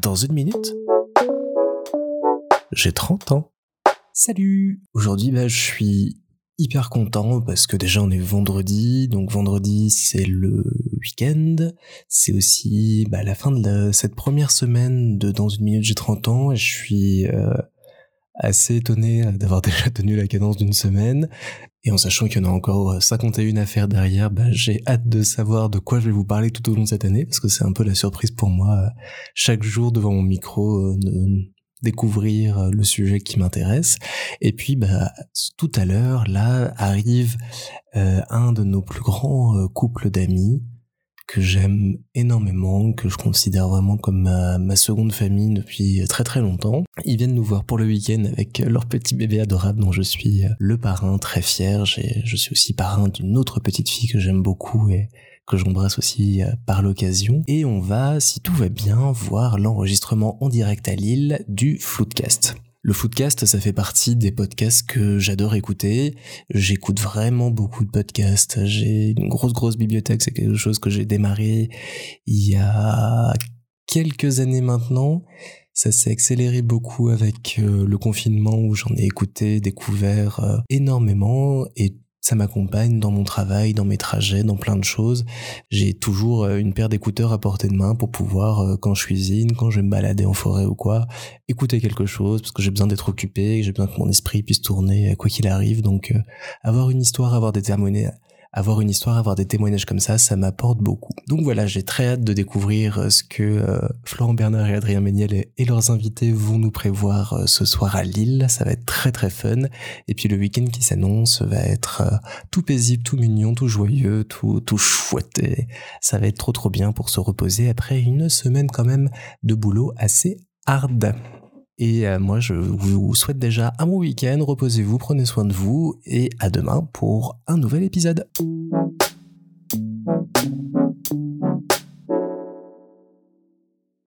Dans une minute, j'ai 30 ans. Salut. Aujourd'hui, bah, je suis hyper content parce que déjà on est vendredi, donc vendredi c'est le week-end, c'est aussi bah, la fin de cette première semaine de Dans une minute j'ai 30 ans. Et je suis euh, assez étonné d'avoir déjà tenu la cadence d'une semaine. Et en sachant qu'il y en a encore 51 à faire derrière, bah, j'ai hâte de savoir de quoi je vais vous parler tout au long de cette année, parce que c'est un peu la surprise pour moi, chaque jour devant mon micro, de découvrir le sujet qui m'intéresse. Et puis, bah, tout à l'heure, là, arrive euh, un de nos plus grands euh, couples d'amis, que j'aime énormément, que je considère vraiment comme ma, seconde famille depuis très très longtemps. Ils viennent nous voir pour le week-end avec leur petit bébé adorable dont je suis le parrain, très fier. Je suis aussi parrain d'une autre petite fille que j'aime beaucoup et que j'embrasse aussi euh, par l'occasion. Et on va, si tout va bien, voir l'enregistrement en direct à Lille du Floodcast. Le Foodcast, ça fait partie des podcasts que j'adore écouter. J'écoute vraiment beaucoup de podcasts. J'ai une grosse, grosse bibliothèque. C'est quelque chose que j'ai démarré il y a quelques années maintenant. Ça s'est accéléré beaucoup avec euh, le confinement où j'en ai écouté, découvert euh, énormément ça m'accompagne dans mon travail, dans mes trajets, dans plein de choses. J'ai toujours euh, une paire d'écouteurs à portée de main pour pouvoir, euh, quand je cuisine, quand je vais me balader en forêt ou quoi, écouter quelque chose parce que j'ai besoin d'être occupé, j'ai besoin que mon esprit puisse tourner quoi qu'il arrive. Donc, euh, avoir une histoire, avoir des avoir une histoire, avoir des témoignages comme ça, ça m'apporte beaucoup. Donc voilà, j'ai très hâte de découvrir euh, ce que euh, Florent Bernard et Adrien Méniel et, leurs invités vont nous prévoir euh, ce soir à Lille. Ça va être très très fun. Et puis le week-end qui s'annonce va être tout paisible, tout mignon, tout joyeux, tout, tout chouette. ça va être trop trop bien pour se reposer après une semaine quand même de boulot assez hard. Et euh, moi, je vous souhaite déjà un bon week-end, reposez-vous, prenez soin de vous, et à demain pour un nouvel épisode.